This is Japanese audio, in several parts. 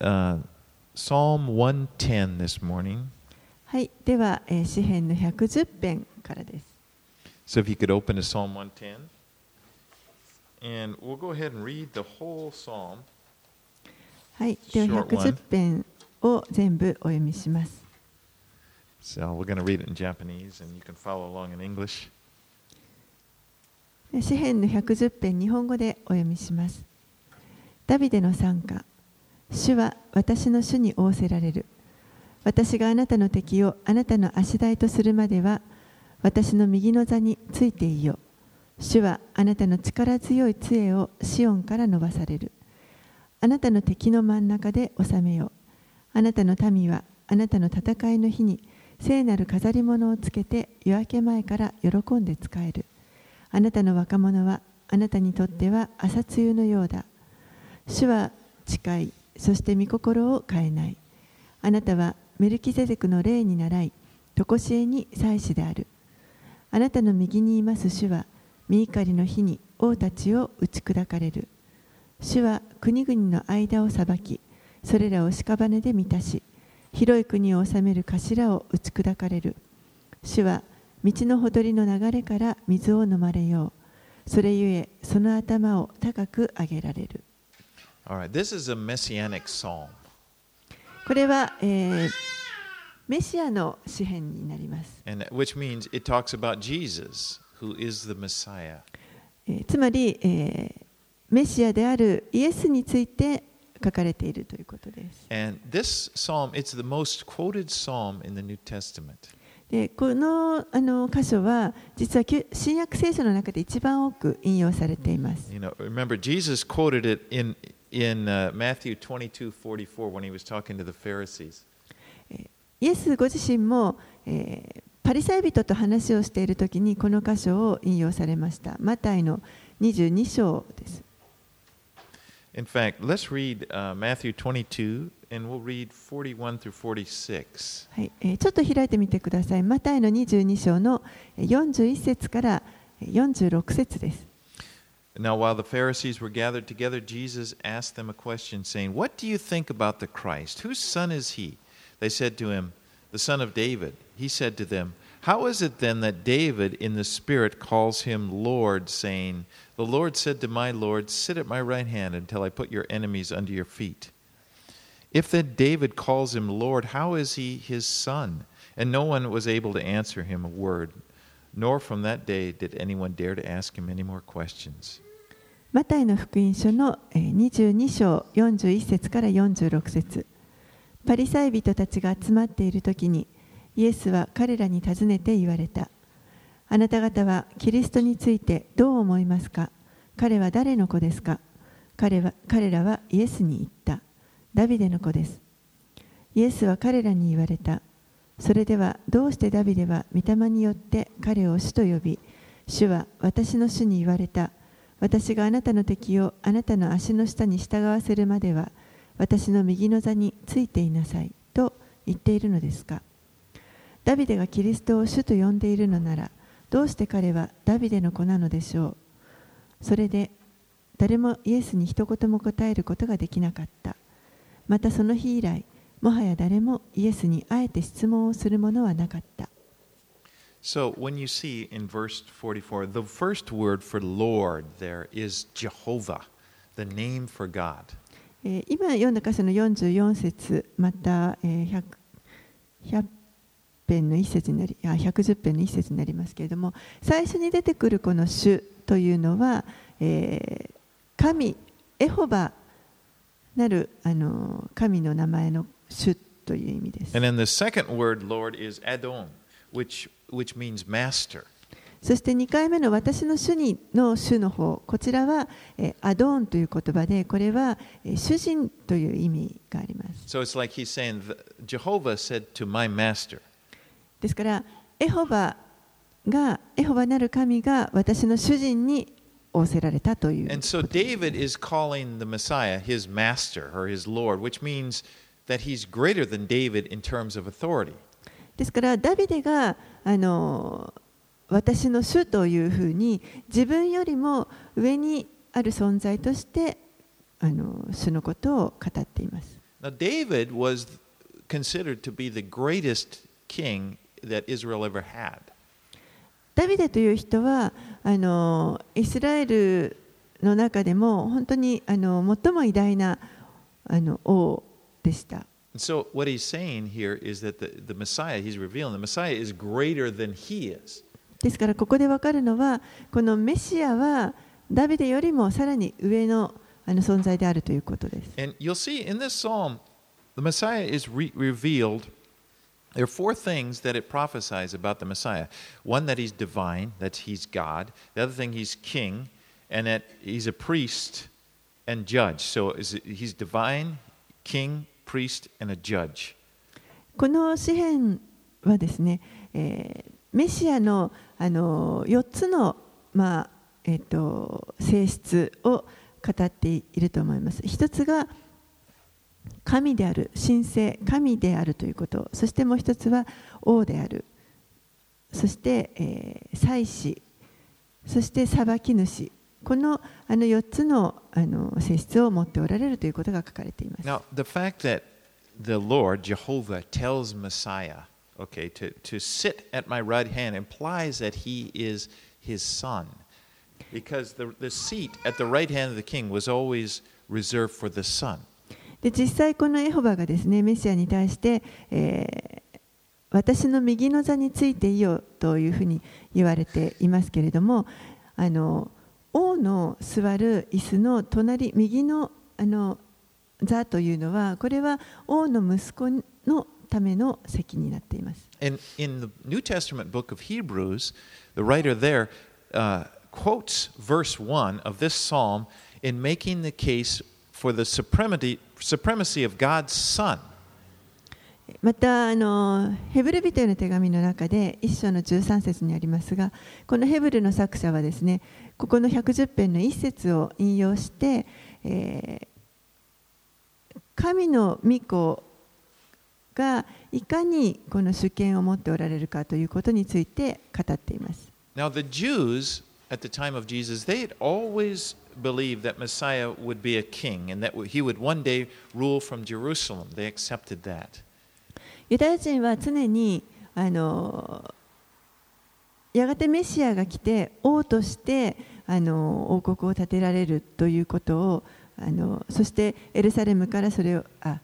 uh, Psalm 110 this morning. はい、では、えー詩編の110編からです。So if you could open to Psalm 110. And we'll go ahead and read the whole psalm. はい、では Short one. 110編を全部お読みします。So we're going to read it in Japanese, and you can follow along in English. で詩編の110編日本語でお読みします。ダビデの賛歌主は私の主に仰せられる。私があなたの敵をあなたの足台とするまでは私の右の座についていよ。主はあなたの力強い杖をシオンから伸ばされる。あなたの敵の真ん中で治めよ。あなたの民はあなたの戦いの日に聖なる飾り物をつけて夜明け前から喜んで使える。あなたの若者はあなたにとっては朝露のようだ。主は近い、そして御心を変えない。あなたはメルキゼデクの霊に倣い、とこしえに祭司である。あなたの右にいます主は、御怒りの日に王たちを打ち砕かれる。主は国々の間を裁き、それらを屍で満たし、広い国を治める頭を打ち砕かれる。主は道のほとりの流れから水を飲まれよう。それゆえ、その頭を高く上げられる。これは、メシアの詩篇になります。つまり、メシアであるイエスについて書かれているということです。この,箇所は実は新約聖書の中で一番多く引用されています。In uh, Matthew 22:44 when he was talking to the Pharisees. イエスご自身も、えーパリサイ人と話をしているときにこの箇所を引用されましたマタイの22章です In fact, let's read uh, Matthew 22 and we'll read 41 through 46. はいえーちょっと開いてみてください。マタイの22章のえー41節からえー46節です。Now, while the Pharisees were gathered together, Jesus asked them a question, saying, What do you think about the Christ? Whose son is he? They said to him, The son of David. He said to them, How is it then that David in the Spirit calls him Lord, saying, The Lord said to my Lord, Sit at my right hand until I put your enemies under your feet? If then David calls him Lord, how is he his son? And no one was able to answer him a word, nor from that day did anyone dare to ask him any more questions. マタイの福音書の22章41節から46節パリサイ人たちが集まっているときにイエスは彼らに尋ねて言われた。あなた方はキリストについてどう思いますか？彼は誰の子ですか？彼は彼らはイエスに言った。ダビデの子です。イエスは彼らに言われた。それではどうしてダビデは御霊によって彼を主と呼び、主は私の主に言われた。私があなたの敵をあなたの足の下に従わせるまでは、私の右の座についていなさいと言っているのですか。ダビデがキリストを主と呼んでいるのなら、どうして彼はダビデの子なのでしょう。それで、誰もイエスに一言も答えることができなかった。またその日以来、もはや誰もイエスにあえて質問をするものはなかった。So when you see in verse 44, the first word for Lord there is Jehovah, the name for God. 今読んだ箇所の44節また then the second word, Lord, is Adon, which which means master. そして2回目の「私の主に」の「主」の方こちらは、えーアドーンという言葉でこれは、えー主人という意味があります So it's like he's saying, "The- Jehovah said to my master. ですから、エホバが、エホバなる神が私の主人に仰せられたという And so David is calling the Messiah his master or his Lord, which means that he's greater than David in terms of authority. ですから、ダビデがあの私の主というふうに自分よりも上にある存在としてあの主のことを語っています。Now, David was considered to be the greatest king that Israel ever had. ダビデという人はあのイスラエルの中でも本当にあの最も偉大なあの王でした。And so, what he's saying here is that the, the Messiah, he's revealing, the Messiah is greater than he is. ですからここでわかるのはこのメシアはダビデよりもさらに上のあの存在であるということです。 And you'll see in this psalm, the Messiah is re- revealed. There are four things that it prophesies about the Messiah. One, that he's divine, that he's God. The other thing, he's king, and that he's a priest and judge. So is it- he's divine, king, priest, and a judge. この詩篇はですね、えーメシアのあの4つの、まあえっと性質を語っていると思います。一つが神である、神聖、神であるということ、そしてもう一つは王である、そして、えー祭司、そして裁き主、このあの4つのあの性質を持っておられるということが書かれています。Now, the fact that the Lord, Jehovah, tells Messiah, okay, to, to sit at my right hand implies that he is his son. Because the, the seat at the right hand of the king was always reserved for the son. で実際このエホバがですねメシアに対して、えー私の右の座についていいよというふうに言われていますけれどもあの王の座る椅子の隣右のあの座というのはこれは王の息子のための席になっています。And in the New Testament book of Hebrews, the writer there uh, quotes verse 1 of this psalm in making the case for the supremacy, supremacy of God's Son. またあのヘブル人への手紙の中で一章の13節にありますがこのヘブルの作者はですねここの110編の一節を引用して、えー神の御子がいかにこの主権を持っておられるかということについて語っています。Now, the Jews at the time of Jesus, they had always believed that Messiah would be a king and that he would one day rule from Jerusalem. They accepted that. ユダヤ人は常にあのやがてメシアが来て王としてあの王国を建てられるということをあのそしてエルサレムからそれをあ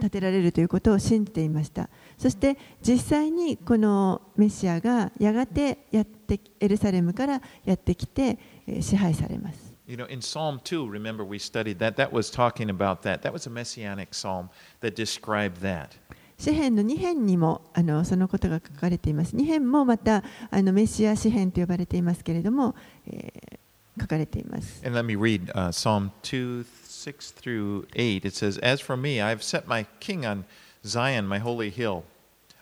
建てられるということを信じていましたそして実際にこのメシアがやがてやってエルサレムからやってきて支配されます You know, in Psalm 2, remember we studied that. That was talking about that. That was a messianic psalm that described that. 詩篇の2編にもあのそのことが書かれています。2編もまたあのメシア詩篇と呼ばれていますけれども、えー書かれています。 And let me read uh, Psalm 2, 6 through 8. It says, As for me, I have set my king on Zion, my holy hill.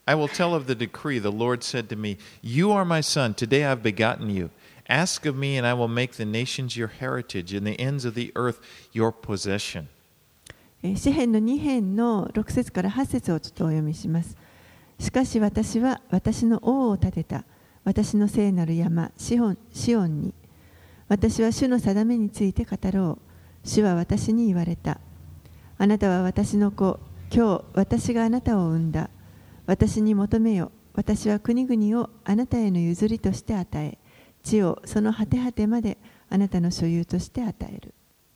I will tell of the decree. The Lord said to me, You are my son. Today I have begotten you. Ask of me, and I will make the nations your heritage, and the ends of the earth your possession. 詩篇の2編の6節から8節をちょっとお読みします。しかし私は私の王を立てた。私の聖なる山シオンシオンに。私は主の定めについて語ろう。主は私に言われた。あなたは私の子。今日私があなたを産んだ。私に求めよ。私は国々をあなたへの譲りとして与え、地をその果て果てまであなたの所有として与える。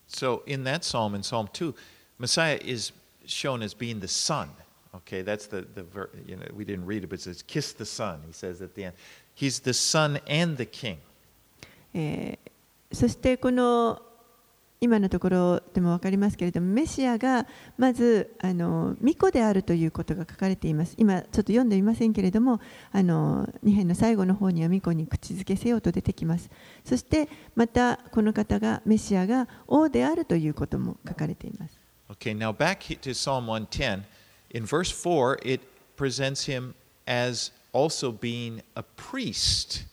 So, in that psalm, in Psalm 2, Messiah is shown as being the son. Okay, that's the, the ver- you know, we didn't read it, but it says, Kiss the son, he says at the end. He's the son and the king. えーそしてこの今のところでも分かりますけれどもメシアがまずあの巫女であるということが書かれています今ちょっと読んでいませんけれどもあの2編の最後の方には巫女に口づけせよと出てきますそしてまたこの方がメシアが王であるということも書かれています Okay, now back he- to Psalm 110. In verse 4, it presents him as also being a priest.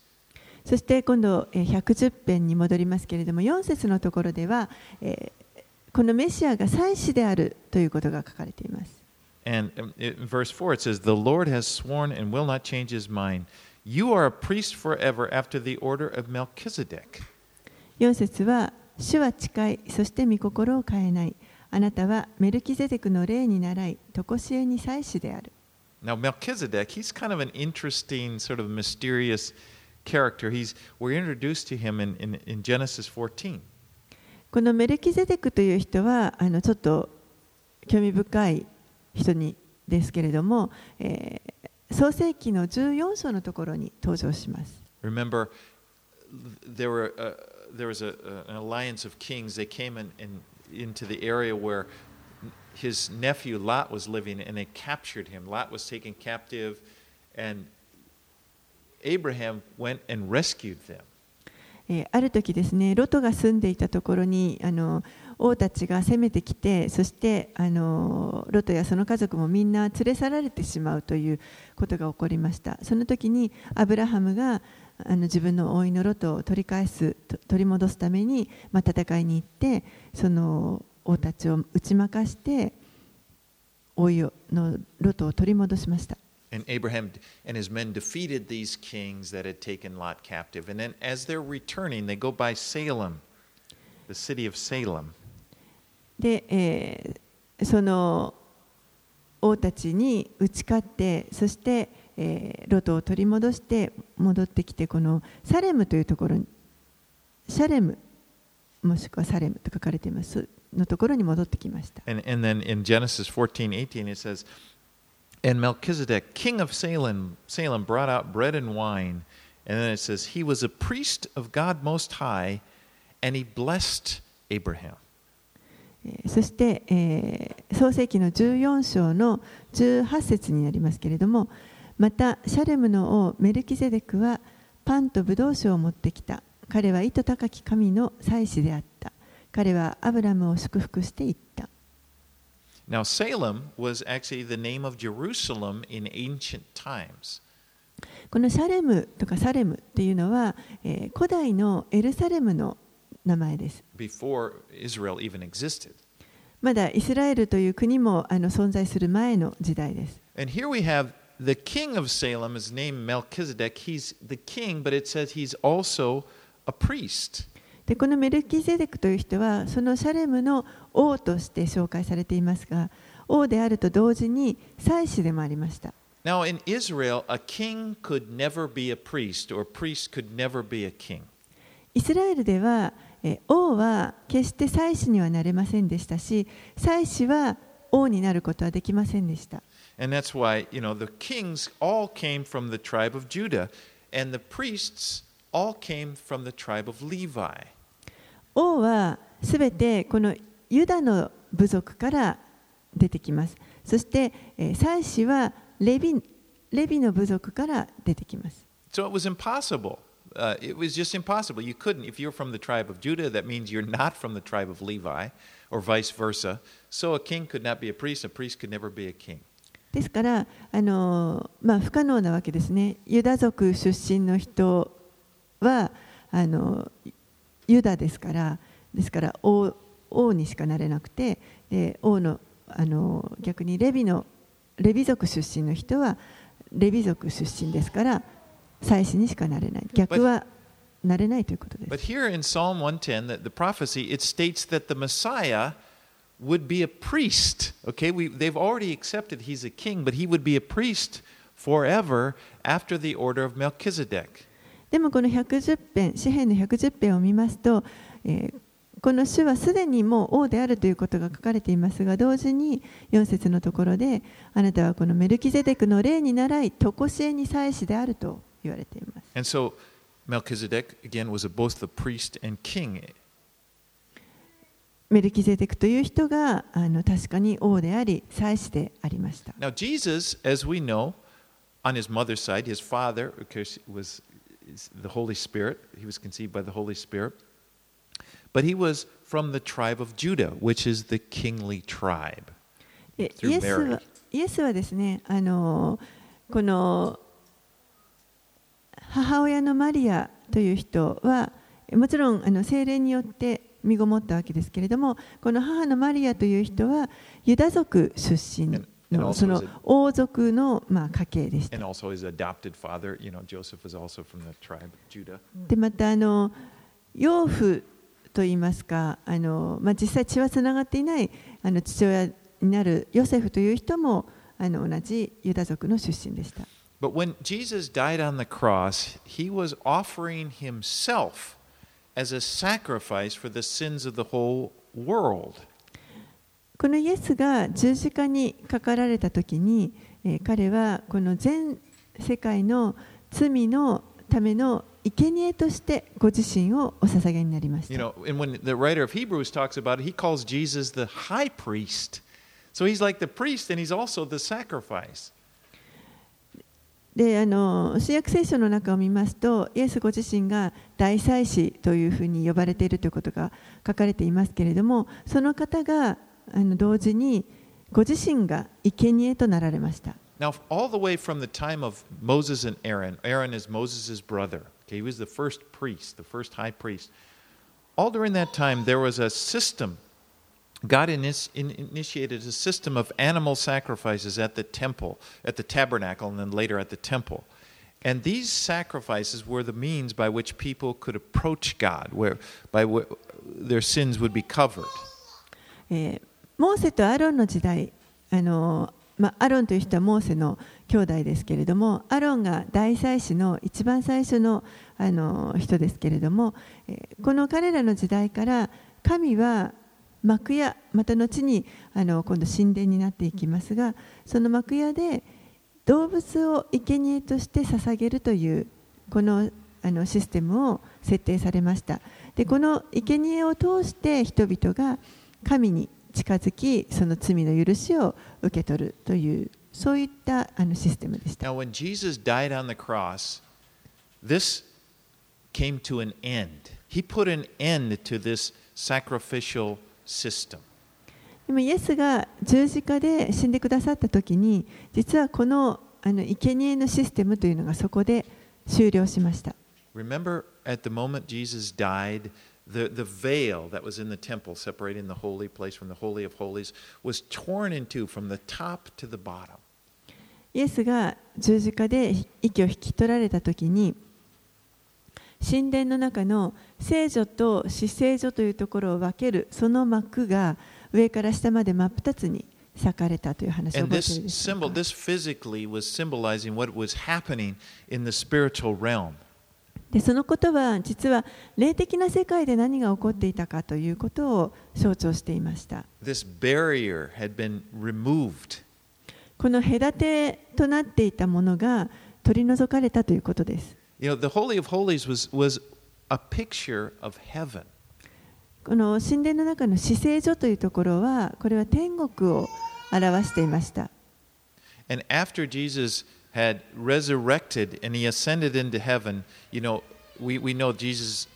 そして今度えー110編に戻りますけれども4節のところでは、えーこのメシアが祭司であるということが書かれています And um, in verse 4, it says, The Lord has sworn and will not change his mind. You are a priest forever after the order of Melchizedek. 4節は主は近いそして御心を変えない あなたはメルキゼデクの例に習い、とこしえに祭司である。Now, Melchizedek, he's kind of an interesting, sort of mysterious character. He's, we're introduced to him in, in, in Genesis 14. このメルキゼデクという人はあのちょっと興味深い人にですけれども、えー創世記の14章のところに登場します。Remember, there, were, uh, there was a, an alliance of kings. They came in, in, into the area where his nephew Lot was living and they captured him. Lot was taken captive, and Abraham went and rescued them. ある時ですね、ロトが住んでいたところにあの王たちが攻めてきて、そしてあのロトやその家族もみんな連れ去られてしまうということが起こりました。その時にアブラハムがあの自分の甥のロトを取り返す、と取り戻すために、まあ、戦いに行って、その王たちを打ち負かして、甥のロトを取り戻しました。And Abraham and his men defeated these kings that had taken Lot captive. And then, as they're returning, they go by Salem, the city of Salem. で、えーその王たちに打ち勝ってそして、えー、ロトを取り戻して戻ってきてこのサレムというところにレムもしくはサレムと書かれていますのところに戻ってきました。And, そして、えー、創世記の14章の18節になりますけれども、またシャレムの王メルキゼデクはパンとブドウ酒を持ってきた。彼は意図高き神の祭司であった。彼はアブラムを祝福して言った。Now, Salem was actually the name of Jerusalem in ancient times. このシャレムとかサレムっていうのは、えー古代のエルサレムの名前です。Before Israel even existed. まだイスラエルという国もあの存在する前の時代です。And here we have the king of Salem is named Melchizedek. He's the king, but it says he's also a priest. でこのメルキゼデクという人はそのシャレムの王として紹介されていますが王であると同時に祭司でもありました Now, in Israel, a king could never be a priest, or a priest could never be a king. イスラエルではえ王は決して祭司にはなれませんでしたし祭司は王になることはできませんでした And that's why, you know, the kings all came from the tribe of Judah, and the priests all came from the tribe of Levi. 王はすべてこのユダの部族から出てきますそしてえー祭司はレビレビの部族から出てきます So it was impossible. Uh, it was just impossible. You couldn't, if you're from the tribe of Judah, that means you're not from the tribe of Levi, or vice versa. So a king could not be a priest, a priest could never be a king. ですから、あのまあ、不可能なわけですね。ユダ族出身の人はあのユダですから、ですから王王にしかなれなくて、で王のあの逆にレビのレビ族出身の人はレビ族出身ですから、祭司にしかなれない。逆はなれないということで But す。here in Psalm 110, the, the prophecy, it states that the Messiah would be a priest. Okay, we, they've already accepted he's a king, but he would be a priest forever after the order of Melchizedek. でもこの110編、詩篇の110編を見ますと、えーこの主はすでにもう王であるということが書かれていますが、同時に4節のところで、あなたはこのメルキゼデクの例に倣い、常しえに祭司であると言われています。And so Melchizedek, again, was both the priest and king. メルキゼデクという人があの確かに王であり、祭司でありました。Now, Jesus, as we know, on his mother's side, his father, of course, was the Holy Spirit. He was conceived by the Holy Spirit. But he was from the tribe of Judah, which is the kingly tribe. イエス.はイエスはですね、あのこの母親のマリアという人は、もちろんあの精霊によって身ごもったわけですけれども、この母のマリアという人は、ユダ族出身の、その王族のまあ家系でした。で、また、あの、養父といいますか、あのまあ、実際血はつがっていないあの父親になるヨセフという人も、あの同じユダ族の出身でした。But when Jesus as a sacrifice for the sins of the whole world. このイエスが十字架にかかられた時に、えー彼はこの全世界の罪のための生贄としてご自身をお捧げになりまし You た。 know, and when the writer of Hebrews talks about it, he calls Jesus the high priest. So he's like the priest and he's also the sacrifice. であの新約聖書の中を見ますとイエスご自身が大祭司というふうに呼ばれているということが書かれていますけれどもその方があの同時にご自身が生贄となられました。Now, all the way from the time of Moses and Aaron, Aaron is Moses' brother. Okay, he was the first priest, the first high priest. All during that time, there was a system. God inis- in- initiated a system of animal sacrifices at the temple, at the tabernacle, and then later at the temple. And these sacrifices were the means by which people could approach God, where by wh- their sins would be covered. えーモーセとアロンの時代あの、まあ、アロンという人はモーセの兄弟ですけれどもアロンが大祭司の一番最初のあの人ですけれども、えーこの彼らの時代から神は 幕屋また後にあの今度神殿になっていきますがその幕屋で動物を生贄として捧げるというこのあのシステムを設定されましたでこの生贄を通して人々が神に近づきその罪の許しを受け取るというそういったあのシステムでした Now, when Jesus died on the cross, this came to an end. He put an end to this sacrificial system. でもイエスが十字架で死んでくださった時に実はこのあの生贄のシステムというのがそこで終了しました Remember, at the moment Jesus died, the, the veil that was in the temple separating the holy place from the Holy of Holies was torn in two from the top to the bottom. イエスが十字架で息を引き取られた時に神殿の中の聖女と死聖女というところを分けるその幕が上から下まで真っ二つに裂かれたという話を覚えているでし.でそのことは実は霊的な世界で何が起こっていたかということを象徴していました.この隔てとなっていたものが取り除かれたということです You know, the Holy of Holies was, was a picture of heaven. この神殿の中の死聖所というところはこれは天国を表していました And after Jesus had resurrected and he ascended into heaven, you know, we, we know Jesus,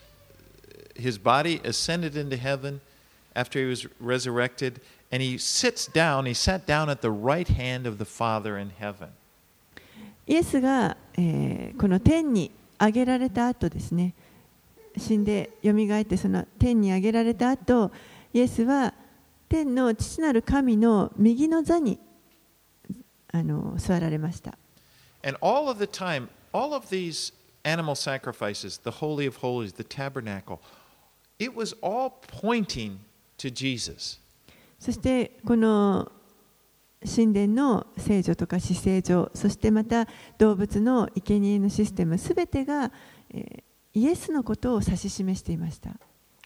his body ascended into heaven after he was resurrected, and he sits down, he sat down at the right hand of the Father in heaven. イエスが、えーこの天に上げられた後ですね死んでよみがえってその天に上げられた後イエスは天の父なる神の右の座にあの座られました And all of the time, all of these animal sacrifices, the Holy of Holies, the tabernacle, it was all pointing to Jesus. そしてこの神殿の聖女とか死聖女そしてまた動物の生贄のシステムすべてが、えーイエスのことを指し示していました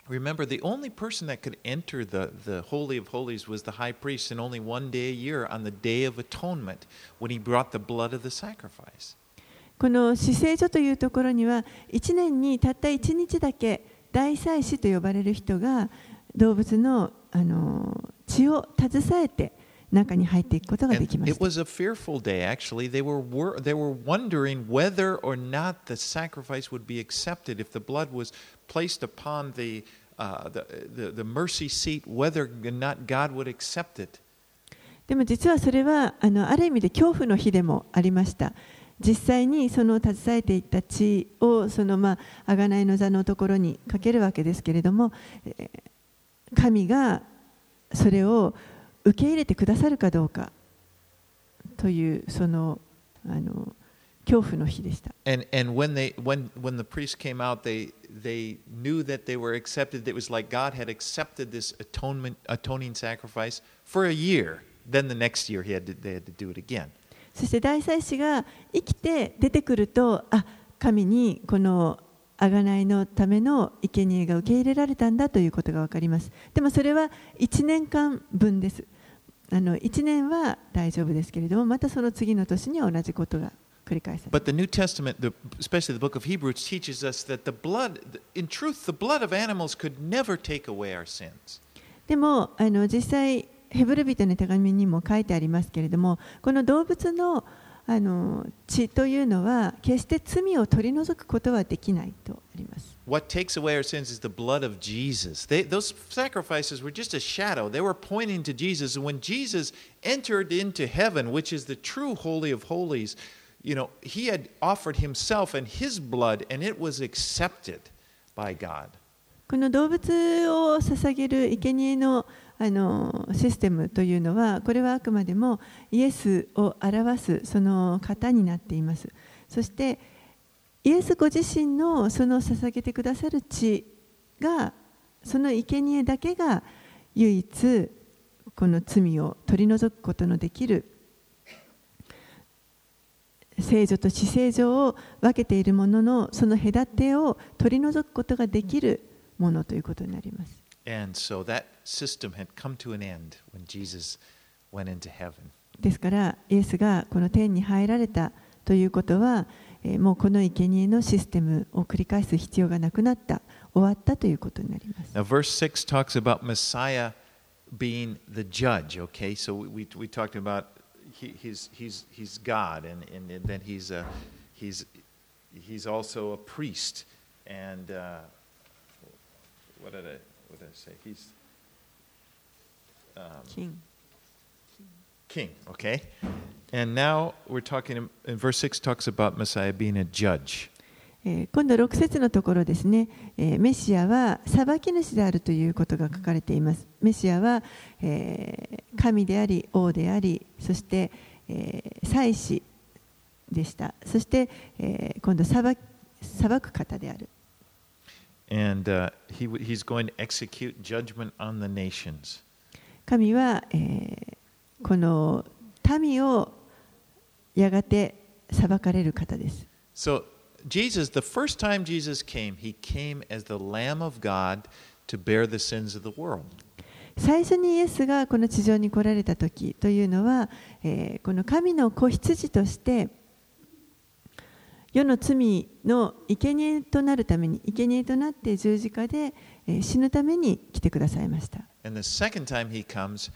Remember, the only person that could enter the, the Holy of Holies was the high priest, and only one day a year on the Day of Atonement when he brought the blood of the sacrifice. この死聖所というところには1年にたった1日だけ大祭司と呼ばれる人が動物のあの血を携えて中に入っていくことができます。た、でも実はそれはあ,る意味で恐怖の日でもありました。実際にその携えていた血をそのまあがないの座のところにかけるわけですけれども、神がそれを受け入れてくださるかどうかというその,あの恐怖の日でした。そして大祭司が生きて出てくると、あ神にこの贖いのための生贄が受け入れられたんだということが分かります。でもそれは1年間分です。あの1年は大丈夫ですけれども、またその次の年には同じことが繰り返され But the New Testament, the, especially the book of Hebrews, teaches us that the blood, in truth, the blood of animals could never take away our sins. でもあの実際ヘブル人の手紙にも書いてありますけれどもこの動物のあの血というのは決して罪を取り除くことはできないとあります。What takes away our sins is the blood of Jesus. They, those sacrifices were just a shadow. They were pointing to Jesus. And when Jesus entered into heaven, which is the true Holy of Holies, you know, he had offered himself and his blood, and it was accepted by God. この動物を捧げる生贄のあのシステムというのはこれはあくまでもイエスを表すその型になっていますそしてイエスご自身のその捧げてくださる血がその生贄だけが唯一この罪を取り除くことのできる聖女と死聖女を分けているもののその隔てを取り除くことができるものということになります。And so that system had come to an end when Jesus went into heaven. ですからイエスがこの天に入られたということは、えーもうこの生贄のシステムを繰り返す必要がなくなった終わったということになります。 Now, verse 6 talks about Messiah being the judge, okay? So we, we, we talked about he, he's, he's, he's God, and, and, and then he's, a, he's, he's also a priest. And uh, what, did I, What did I say? He's um, 金 king, okay? And now we're talking, in, verse 6 talks about Messiah being a judge. えー今度6節のところですね、えーメシアは裁き主であるということが書かれています。メシアは、えー神であり王でありそして、えー祭司でしたそして、えー今度裁き裁く方である And uh, he, he's going to execute judgment on the nations. 神は、えーこの民をやがて裁かれる方です。So, Jesus, the first time Jesus came, he came as the Lamb of God to bear the sins of the world. 最初にイエスがこの地上に来られた時というのは、えーこの神の子羊として世の罪の生贄となるために生贄となって十字架で、えー死ぬために来てくださいました comes.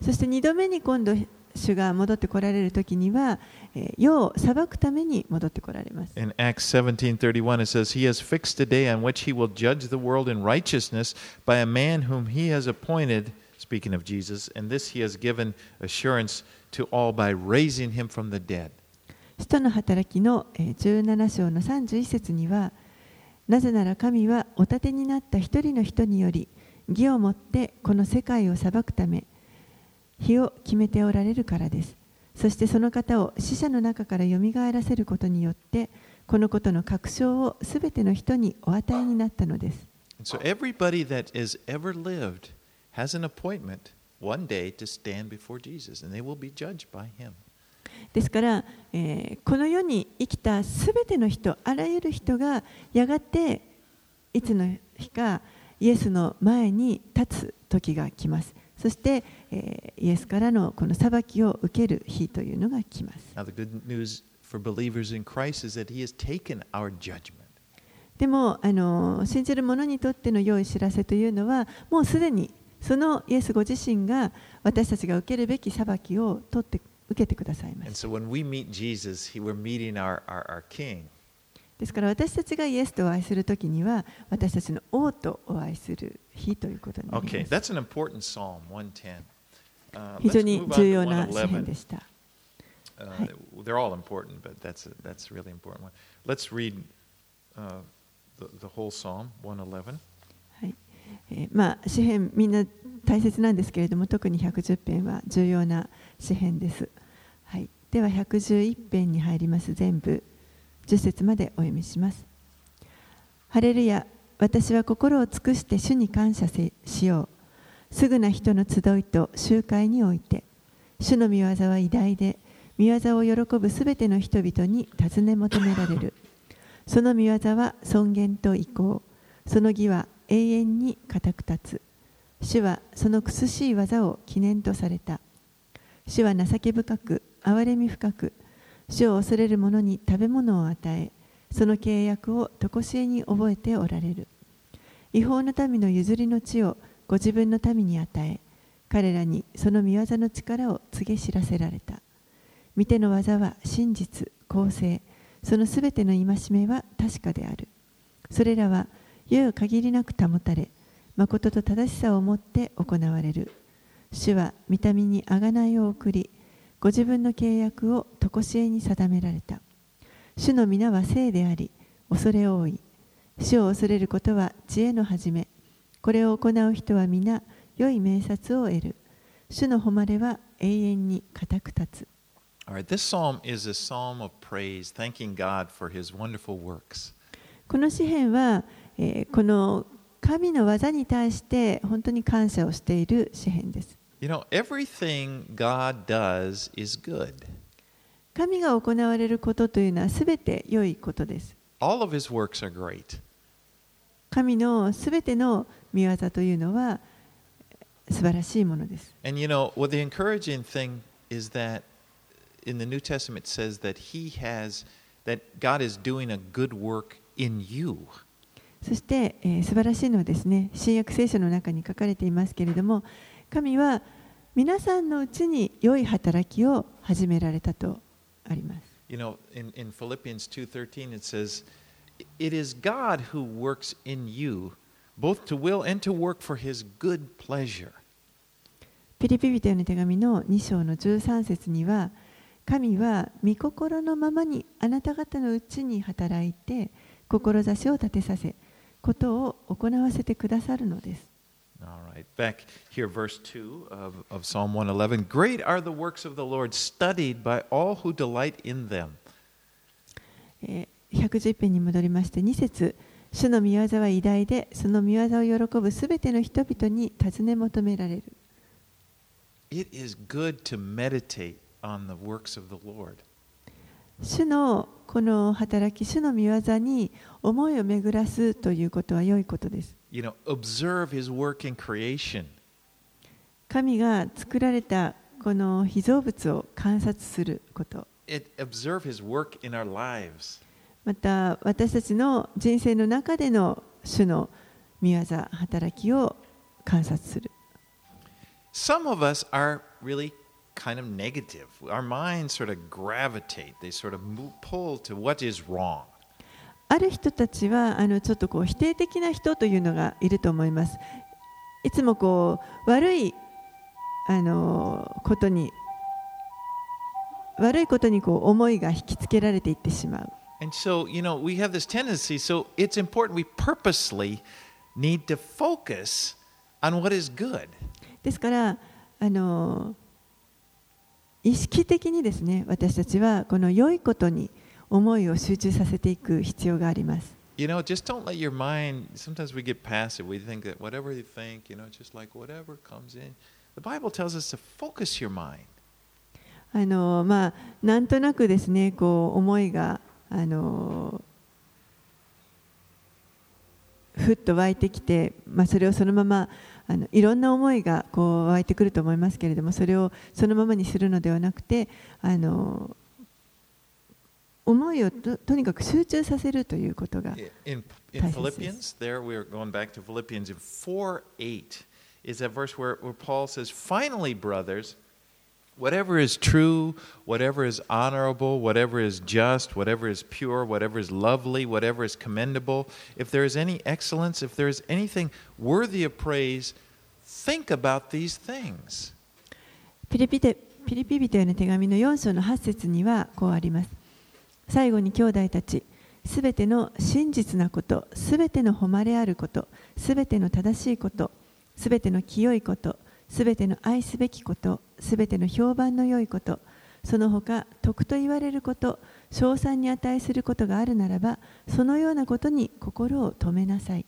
そして二度目に今度主が戻ってこられる時には、えー世を裁くために戻ってこられます In Acts 17:31 it says he has fixed a day on which he will judge the world in righteousness by a man whom he has appointed speaking of Jesus and this he has given assurance to all by raising him from the dead. 使徒の働きのえー17章の31節にはなぜなら神はお立てになった一人の人により義をもってこの世界を裁くため日を決めておられるからですそしてその方を死者の中からよみがえらせることによってこのことの確証をすべての人にお与えになったのです so everybody that has ever lived has an appointment ですから、え、この世に生きたすべての人、あらゆる人がやがていつの日かイエスの前に立つ時が来ます。そして、え、イエスからのこの裁きを受ける日というのが来ます。Now, でもあの、信じる者にとっての良い知らせというのは、もうすでに。そのイエスご自身が私たちが受けるべき裁きを取って受けてくださいました。ですから私たちがイエスとおするとには私たちの王とお会する日ということ。非常に重要な詩編でした。はい、uh, read the, the whole Psalm 111. えまあ、詩篇みんな大切なんですけれども特に110編は重要な詩篇です。はいでは111編に入ります全部10節までお読みします。ハレルヤ私は心を尽くして主に感謝しよう。すぐな人の集いと集会において、主の御業は偉大で、御業を喜ぶすべての人々に尋ね求められる。その御業は尊厳と意向、その義は永遠に固く立つ。主はその苦しい技を記念とされた。主は情け深く、憐れみ深く、主を恐れる者に食べ物を与え、その契約を常しえに覚えておられる。違法の民の譲りの地をご自分の民に与え、彼らにその御業の力を告げ知らせられた。見ての技は真実、公正、そのすべての戒めは確かである。それらは世を限りなく保たれ、誠と正しさをもって行われる。主は御民に贖いを送り、ご自分の契約を常しえに定められた。主の皆は聖であり、恐れ多い。主を恐れることは知恵の始め。これを行う人は皆、良い名察を得る。主の誉れは永遠に固く立つ。Right, this psalm is a psalm of praise, thanking God for his wonderful works. この詩篇は、えーこの神の技に対して本当に感謝をしている詩篇です。You know, everything God does is good. 神が行われることというのはすべて良いことです。All of his works are great. 神のすべての見業というのは素晴らしいものです。And you know, what the encouraging thing is that in the New Testament says that he has that God is doing a good work in you. そして、えー素晴らしいのはですね、新約聖書の中に書かれていますけれども、神は皆さんのうちに良い働きを始められたとあります。You know, in, in Philippians 2:13 it says, "It is God who works in you both to will and to work for his good pleasure." ピリピ人への手紙の2章の13節には、神は御心のままにあなた方のうちに働いて、志を立てさせ、ことを行わせてくださるのです。All right. Back here, verse 2 of, of Psalm 111. Great are the works of the Lord, studied by all who delight in them. えー111編に戻りまして2節主の御業は偉大でその御業を喜ぶすべての人々に尋ね求められる It is good to meditate on the works of the Lord. 主のこの働き主の御業に思いを巡らすということは良いことです You know, observe his work in creation. 神が作られたこの被造物を観察すること It, observe his work in our lives. また私たちの人生の中での主の御業働きを観察する Some of us are really kind of negative. Our minds sort of gravitate, they sort of move, pull to what is wrong. ある人たちはあのちょっとこう否定的な人というのがいると思います。いつもこう悪いあのことに悪いことにこう思いが引きつけられていってしまう。And so, you know, we have this tendency, so it's important we purposely need to focus on what is good. ですからあの意識的にですね私たちはこの良いことに思いを集中させていく必要があります。You know, just don't let your mind, sometimes we get passive. We think that whatever you think, you know, just like whatever comes in. The Bible tells us to focus your mind. あのまあなんとなくですねこう思いがあのふっと湧いてきて、まあ、それをそのままあのいろんな思いがこう湧いてくると思いますけれどもそれをそのままにするのではなくてあの思いをととにかく集中させるということが In, in Titus. Philippians, there we're going back to Philippians in 4 8 is that verse where, where Paul says, Finally, brothers, whatever is true, whatever is honorable, whatever is just, whatever is pure, whatever is lovely, whatever is commendable, if there is any excellence, if there is anything worthy of praise, think about these things. ピリピテピリピ人への手紙の4章の8節にはこうあります。最後に兄弟たち、すべての真実なこと、すべての誉れあること、すべての正しいこと、すべての清いこと、すべての愛すべきこと、すべての評判の良いこと、その他徳と言われること称賛に値することがあるならばそのようなことに心を止めなさい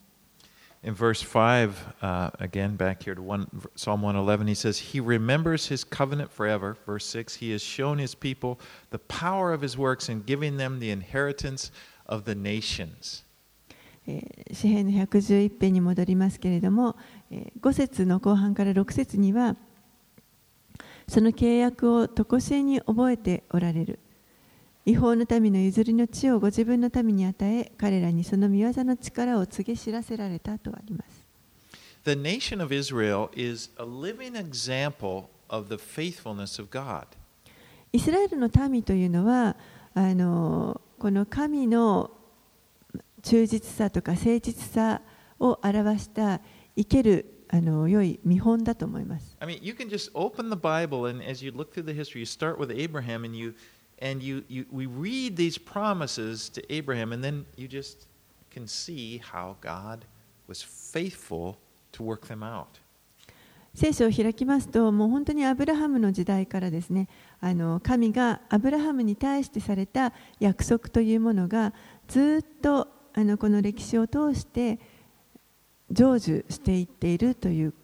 In verse 5, uh, again back here to one, Psalm 111, he says, He remembers his covenant forever. Verse 6, He has shown his people the power of his works in giving them the inheritance of the nations. えー詩編の111編に戻りますけれども、えー5節の後半から6節にはその契約を常しえに覚えておられる 違法の民の譲りの地をご自分の民に与え彼らにその見業の力を告げ知らせられたとあります The nation of Israel is a living example of the faithfulness of God. イスラエルの民というのはあのこの神の忠実さとか誠実さを表した生けるあの良い見本だと思います。I mean, you can just open the Bible, and as you look through the history, you start with Abraham, and you And you, you, we read these promises to Abraham, and then you just can see how God was faithful to work them out. 聖書を開きますと、もう本当にアブラハムの時代からですね、あの神がアブラハムに対してされた約束というものが、ずっとあのこの歴史を通して成就していっているという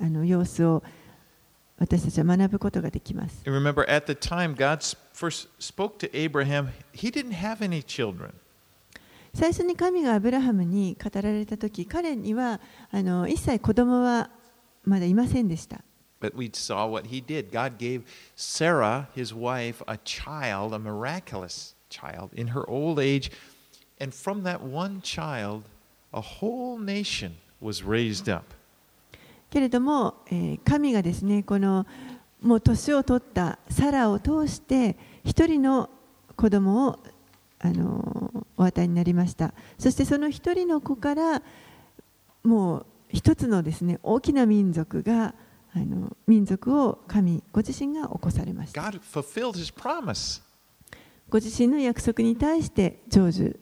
あの様子を私たちは学ぶことができます。first spoke to Abraham, he didn't have any children. 最初に神がアブラハムに語られた時彼にはあの一切子供はまだいませんでした But we saw what he did. God gave Sarah, his wife, a child, a miraculous child, in her old age. And from that one child, a whole nation was raised up. けれども、えー神がですねこのもう年を取ったサラを通して 一人の子供をあのお与えになりましたそしてその一人の子からもう一つのですね大きな民族があの民族を神ご自身が起こされました God fulfilled his promise. ご自身の約束に対して成就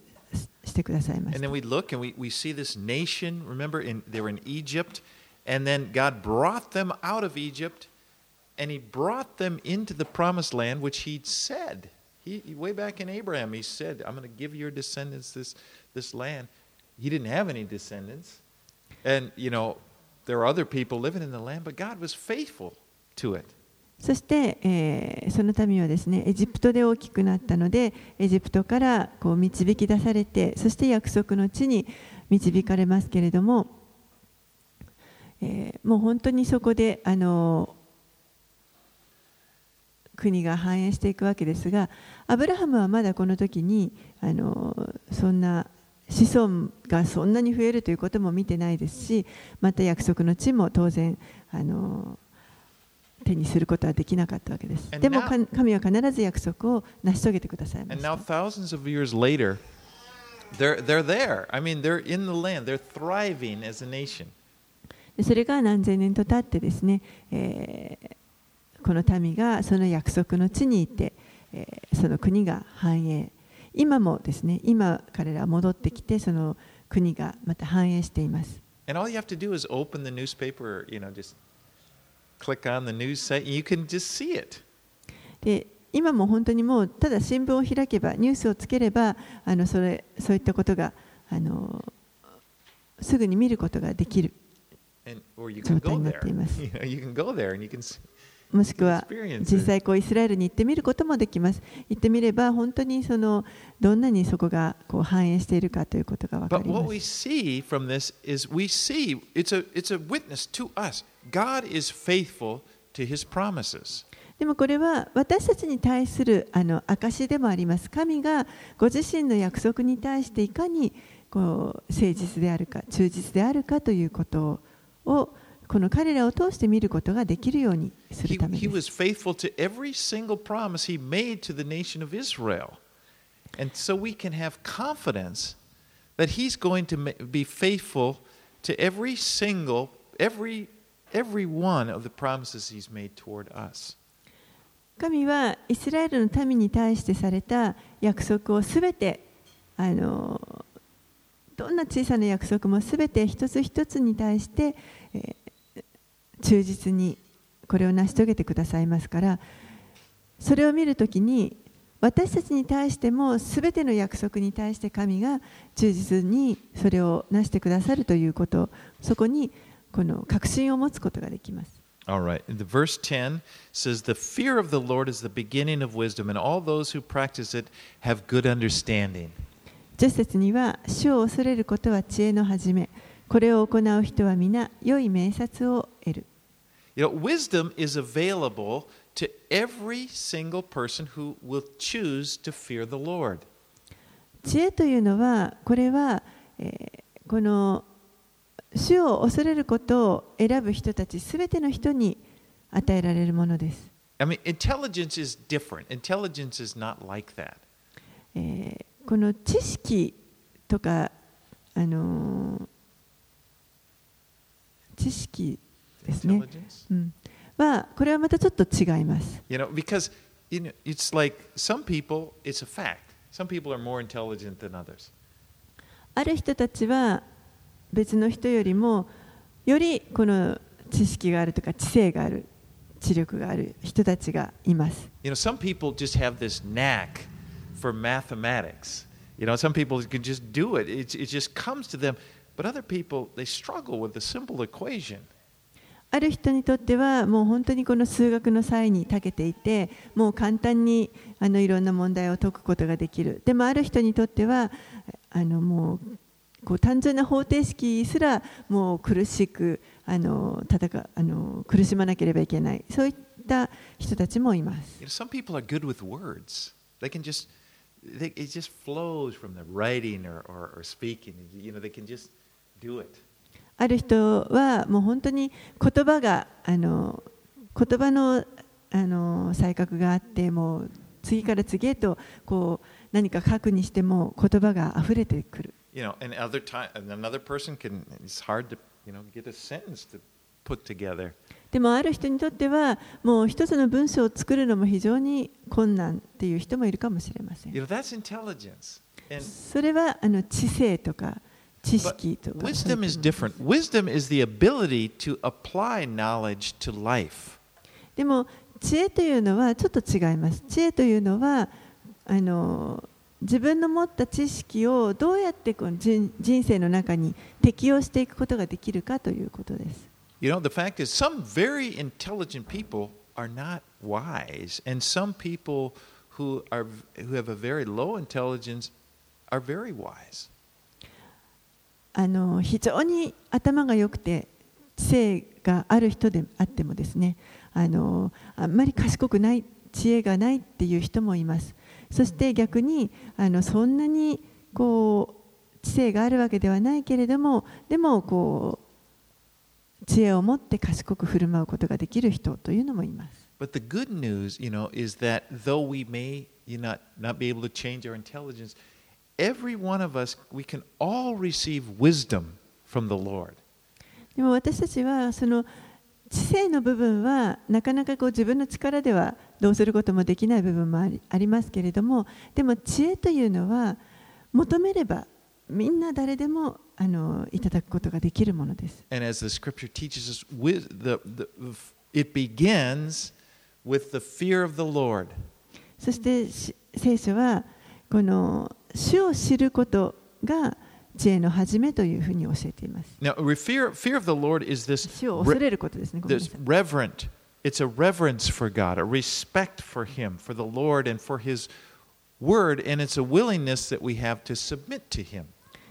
してくださいまし And た then we look and we, we see this nation. Remember, in, they were in Egypt. And then God brought them out of Egypt. And he brought them into the promised land, which he'd said. He, he- way back in Abraham, he said, I'm going to give your descendants this, this land. He didn't have any descendants. And, you know, there were other people living in the land, but God was faithful to it. そして、えーその民はですねエジプトで大きくなったのでエジプトからこう導き出されてそして約束の地に導かれますけれども、えーもう本当にそこであの 国が繁栄していくわけですがアブラハムはまだこの時にあのそんな子孫がそんなに増えるということも見てないですしまた約束の地も当然あの手にすることはできなかったわけです。でも神は必ず約束を成し遂げてくださいました。thousands of years later, they're, they're there. I mean, they're in the land. They're thriving as a nation. でそれが何千年と経ってですね、えーこの民がその約束の地にいて、えーその国が繁栄今もですね今彼らは戻ってきてその国がまた繁栄しています And all you have to do is open the newspaper, or, you know, just click on the news site, and you can just see it. で今も本当にもうただ新聞を開けばニュースをつければあのそれそういったことがあのすぐに見ることができる And, or you can go 状態になっています there. You, know, you can go there and you can see, もしくは実.際こうイスラエルに行ってみることもできます行ってみれば本当にそのどんなにそこがこう繁栄しているかということが分かります.でもこれは私たちに対するあの証でもあります神がご自身の約束に対していかにこう誠実であるか忠実であるかということをこの彼らを通して見ることができるようにするためです. And so we can have confidence that he's going to be faithful to every single, every, every one of the promises he's made toward us. 神はイスラエルの民に対してされた約束をすべてあのどんな小さな約束もすべて一つ一つに対して、えー忠実にこれを成し遂げてくださいますからそれを見るときに私たちに対してもすべての約束に対して神が忠実にそれをなしてくださるということそこにこの確信を持つことができます All right. The verse 10 says, The fear of the Lord is the beginning of wisdom, and all those who practice it have good understanding. 10節には主を恐れることは知恵の始めこれを行う人は皆良い名察を得る You know, wisdom is available to every single person who will choose to fear the Lord. 知恵というのはこれは、えーこの主を恐れることを選ぶ人たちすべての人に与えられるものです、I mean, intelligence is different. Intelligence is not like that. えーこの知識とかあのー知識ですね?うん、はこれはまたちょっと違います。You know, because you know, it's like some people, it's a fact. Some people are more intelligent than others. ある人たちは別の人よりもよりこの知識があるとか知性がある知力がある人たちがいます。You know, some people just have this knack for mathematics. You know, some people can just do it. It, it just comes to them. ある人にとってはもう本当にこの数学の際に長けていてもう簡単にあのいろんな問題を解くことができる。でもある人にとってはあのもう,こう単純な方程式すらもう苦しくあの戦あの苦しまなければいけない。そういった人たちもいます。ある人はもう本当に言葉があの言葉の,あの才覚があってもう次から次へとこう何か書くにしても言葉が溢れてくる。でもある人にとってはもう一つの文章を作るのも非常に困難っていう人もいるかもしれません。それはあの知性とか。知識とか wisdom is different. Wisdom is the ability to apply knowledge to life. でも知恵というのはちょっと違います。知恵というのはあの自分の持った知識をどうやってこの人人生の中に適用していくことができるかということです。You know, the fact is, some very intelligent people are not wise, and some people who are who have a very low intelligence are very wise. あの非常に頭が良くて知性がある人であってもですねあのあんまり賢くない知恵がないっていう人もいます。そして逆にあのそんなにこう知性があるわけではないけれどもでもこう知恵を持って賢く振る舞うことができる人というのもいます。But the good news, you know, is that though we may you not not be able to change our intelligence, every one of us, we can all receive どうすることもできない部分もあり,ありますけれども、でも知恵というのは求めればみんな誰でもあのいただくことができるものです。Us, そして聖書はこの主を知ることが知恵の始めというふうに教えています。Now, fear, fear of the Lord is this, 主を恐れることですね。this reverent, it's a reverence for God, a respect for Him, for the Lord, and for His word, and it's a willingness that we have to submit to Him.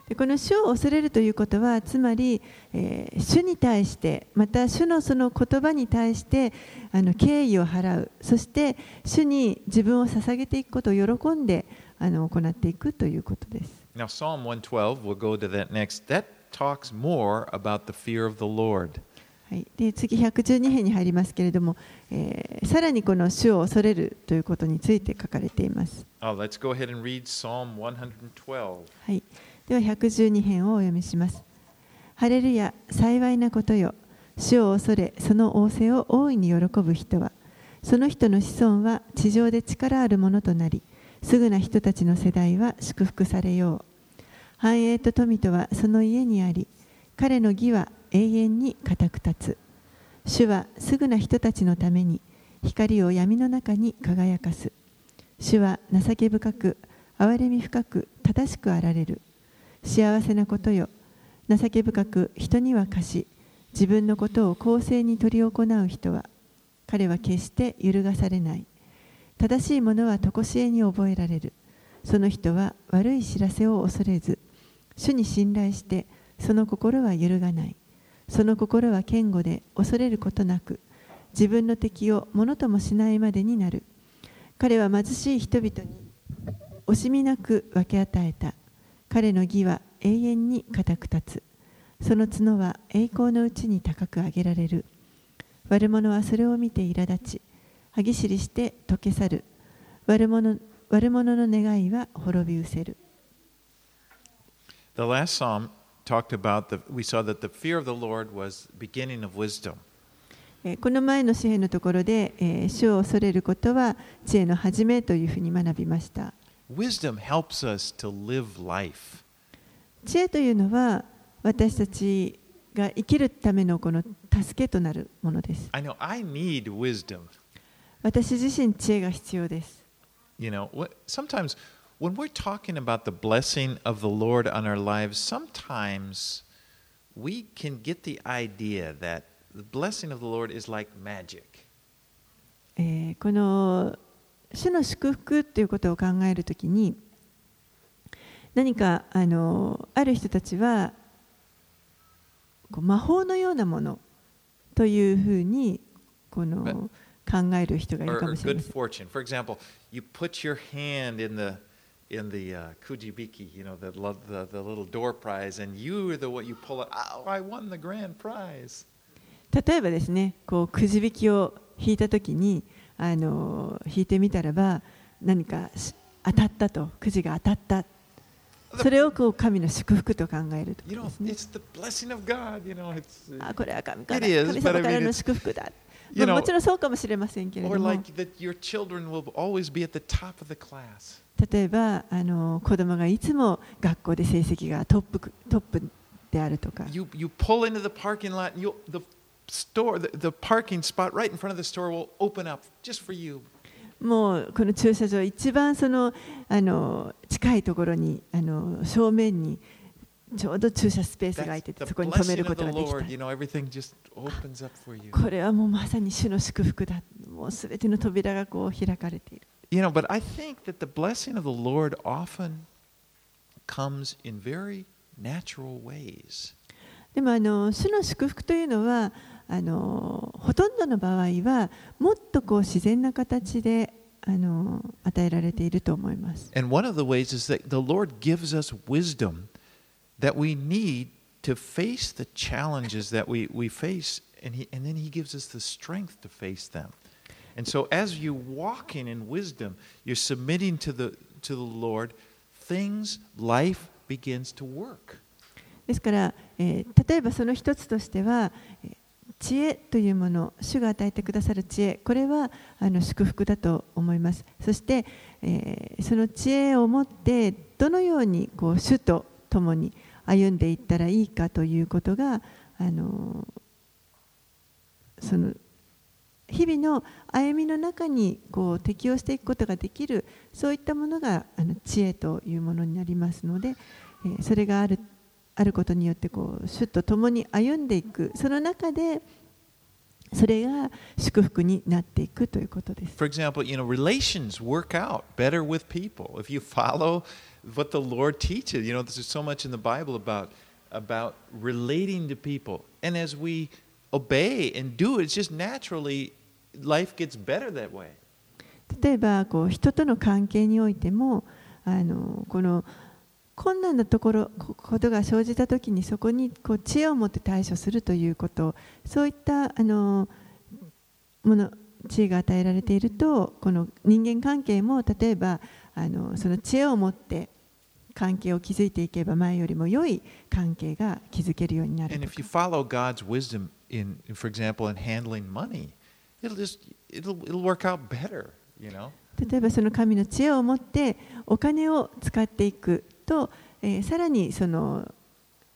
でこの主を恐れるということはつまり、えー主に対してまた主のその言葉に対してあの敬意を払うそして主に自分を捧げていくことを喜んであの行っていくということです。Now, Psalm 112, we'll go to that next, that talks more about the fear of the Lord. はい、で次112編に入りますけれども、えーさらにこの主を恐れるということについて書かれています。Oh, let's go ahead and read Psalm 112. はい、では112編をお読みします。ハレルヤ、幸いなことよ。主を恐れ、その仰せを大いに喜ぶ人は、その人の子孫は地上で力あるものとなり、すぐな人たちの世代は祝福されよう。繁栄と富とはその家にあり、彼の義は永遠に固く立つ。主はすぐな人たちのために、光を闇の中に輝かす主は情け深く憐れみ深く正しくあられる幸せなことよ情け深く人には貸し自分のことを公正に執り行う人は彼は決して揺るがされない正しいものは常しえに覚えられる。その人は悪い知らせを恐れず主に信頼してその心は揺るがない。その心は堅固で恐れることなく自分の敵をものともしないまでになる。彼は貧しい人々に惜しみなく分け与えた。彼の義は永遠に固く立つ。その角は栄光のうちに高く上げられる。悪者はそれを見て苛立ち。歯ぎしりして溶け去る。悪者,悪者の願いは滅び失せる。えこの前の詩編のところで、え、主を恐れることは知恵の始めというふうに学びました。知恵というのは私たちが生きるためのこの助けとなるものです。私自身知恵が必要です。You know, what, sometimes when we're talking about the blessing of the Lord on our lives, sometimes we can get the idea that the blessing of the Lord is like magic. えーこの主の祝福ということを考えるときに何かあのある人たちはこう魔法のようなものというふうにこの考える人がいるかもしれん。fortune. For example, you put your hand in the in the uh, kujibiki, you know, the, the the little door prize, and you are the one you pull it. Oh, I won the grand prize. 例えばですねこうくじ引きを引いたときにあの引いてみたらば何かし当たったとくじが当たったそれをこう神の祝福と考えると You know, ですね it's the blessing of God. You know, it's uh, あこれは神から神様からの祝福だ、まあ、もちろんそうかもしれませんけれども。例えばあの子供がいつも学校で成績がトップ,トップであるとか。もうこの駐車場、一番そのあの近いところにあの正面に。ちょうど駐車スペースが空いててそこに止めることができ.た.これはもうまさに主の祝福だもうすべての扉がこう開かれている You know, but I think that the blessing of the Lord often comes in very natural ways. でもあの主の祝福というのはあのほとんどの場合はもっとこう自然な形であの与えられていると思います。And one of the ways is that the Lord gives us wisdom that we need to face the challenges that we, we face, and, he, and then He gives us the strength to face them. And so, as you're walking in wisdom, you're submitting to the, to the Lord, things, life begins to work. ですから、えー例えばその一つとしては知恵というもの主が与えてくださる知恵これはあの祝福だと思いますそして、えーその知恵を持ってどのようにこう主と共に歩んでいったらいいかということがあのその日々の歩みの中にこう適応していくことができるそういったものがあの知恵というものになりますので、えーそれがあるあることによってこう主と共に歩んでいくその中でそれが祝福になっていくということです。For example, you know, relations work out better with people if you follow what the Lord teaches. You know, there's so much in the Bible about about relating to people, and as we obey and do it, it's just naturally life gets better that way. 例えばこう人との関係においてもあのこの困難なところことが生じたときにそこにこう知恵を持って対処するということそういったあのもの知恵が与えられているとこの人間関係も例えばあのその知恵を持って関係を築いていけば前よりも良い関係が築けるようになる And と if か you follow God's wisdom in, for example, in handling money, it'll just it'll it'll work out better. You know. 例えばその神の知恵を持ってお金を使っていくと、えーさらにその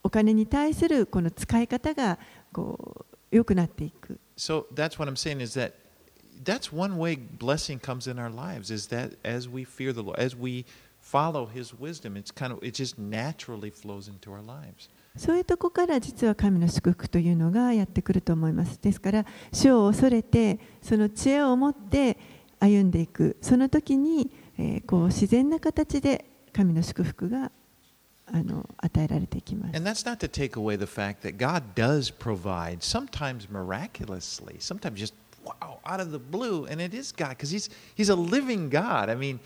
お金に対するこの使い方がこう良くなっていく。So that's what I'm saying is that that's one way blessing comes in our lives is that as we fear the Lord, as we follow His wisdom, it's kind of it just naturally flows into our lives. そういうとこから実は神の祝福というのがやってくると思います。ですから、主を恐れて、その知恵を持って歩んでいく、その時に、えーこう自然な形で神の祝福があの与えられていきます。And that's not to take away the fact that God does provide, sometimes miraculously, sometimes just wow, out of the blue, and it is God because He's He's a living God. I mean,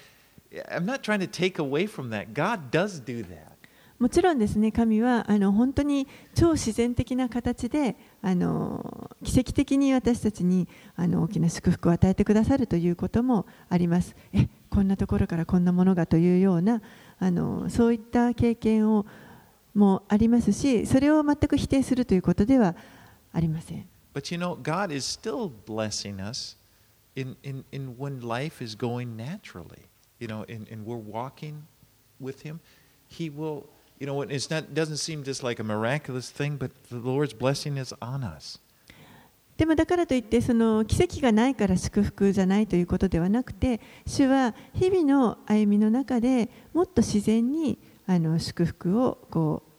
I'm not trying to take away from that. God does do that. もちろんですね、神はあの本当に超自然的な形であの奇跡的に私たちにあの大きな祝福を与えてくださるということもあります。えこんなところからこんなものがというようなあのそういった経験をもありますし、それを全く否定するということではありません。But you know, God is still blessing us in, in, in when life is going naturally. You know, and, and we're walking with Him. He will, you know, it's not doesn't seem just like a miraculous thing, but the Lord's blessing is on us. でもだからといってその奇跡がないから祝福じゃないということではなくて主は日々の歩みの中でもっと自然にあの祝福をこう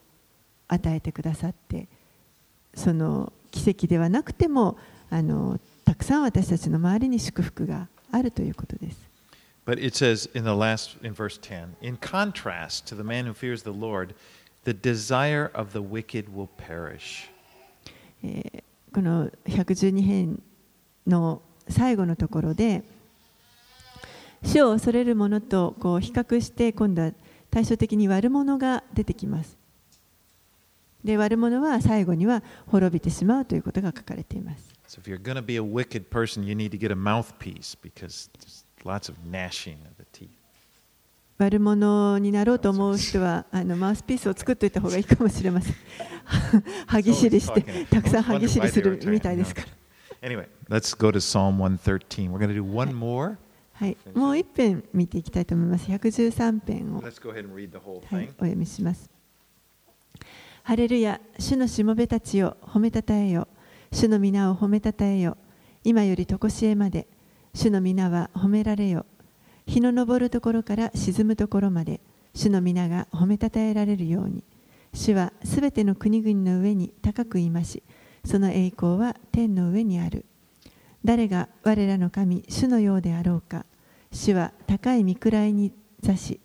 与えてくださってその奇跡ではなくてもあのたくさん私たちの周りに祝福があるということです。But it says in the last, in verse 10, in contrast to the man who fears the Lord, the desire of the wicked will perish. えーこの112編の最後のところで主を恐れる者とこう比較して今度は対照的に悪者が出てきます。で悪者は最後には滅びてしまうということが書かれています。So if you're going to be a wicked person, you need to get a mouthpiece because lots of gnashing of the teeth. 悪者になろうと思う人はあのマウスピースを作っておいた方がいいかもしれません。歯ぎしりしてたくさん歯ぎしりするみたいですから。Anyway, let's go to Psalm 113. We're going to do one more. はい、もう一編見ていきたいと思います。113編を。はい.お読みします。ハレルヤ、主のしもべたちよ、褒めたたえよ。主の皆を褒めたたえよ。今よりとこしえまで、主の皆は褒められよ。日の昇るところから沈むところまで、主の皆が褒めたたえられるように。主はすべての国々の上に高くいまし、その栄光は天の上にある。誰が我らの神、主のようであろうか。主は高い見位に座し、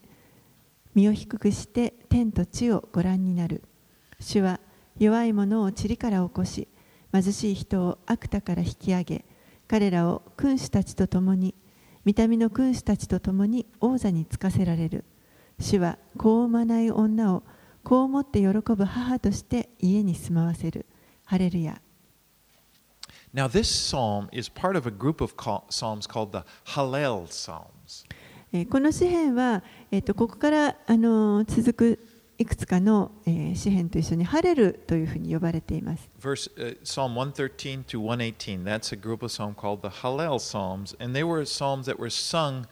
身を低くして天と地をご覧になる。主は弱い者を塵から起こし、貧しい人を悪田から引き上げ、彼らを君主たちと共に、見た目の君主たちと共に王座につかせられる。主は子を産まない女を子を持って喜ぶ母として家に住まわせる。ハレルヤ。Now, this psalm is part of a group of psalms called the Hallel Psalms. えーこの詩篇は、えー、とここから、あのー続くいくつかの、えー詩篇と一緒にハレルというふうに呼ばれています。Verse uh, Psalm 113 to 118. That's a group of psalms called the Hallel Psalms, and they were psalms that were sung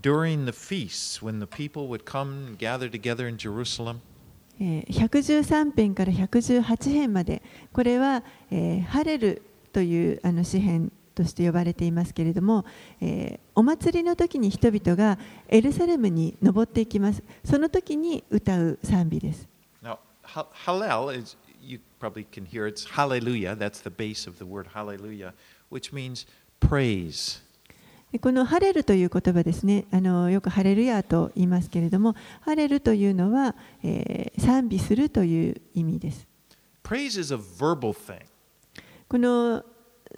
during the feasts when the people would come and gather together in Jerusalem. えー113編から118編までこれは、えーハレルというあの詩篇として呼ばれていますけれども、えーお祭りの時に人々がエルサレムに登っていきますその時に歌う賛美です Now, Hallel is you probably can hear it's Hallelujah. That's the base of the word Hallelujah, which means praise. でこのハレルという言葉ですねあのよくハレルヤと言いますけれどもハレルというのは、えー賛美するという意味です Praise is a verbal thing. この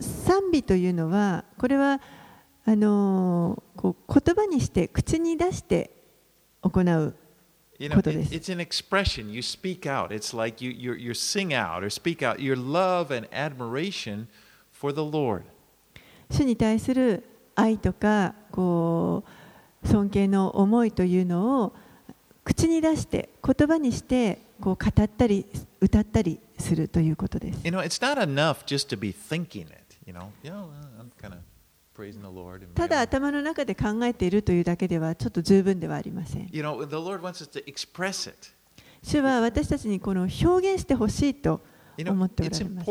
賛美というのはこれはあのこう言葉にして口に出して行う You know, こと it- です。it's an expression. You speak out. It's like you, you, you sing out or speak out your love and admiration for the Lord. 主に対する愛とかこう尊敬の思いというのを口に出して言葉にしてこう語ったり歌ったりするということです。You know, it's not enough just to be thinking it. ただ頭の中で考えているというだけではちょっと十分ではありません。主は私たちにこの表現してほしいと思っておられます。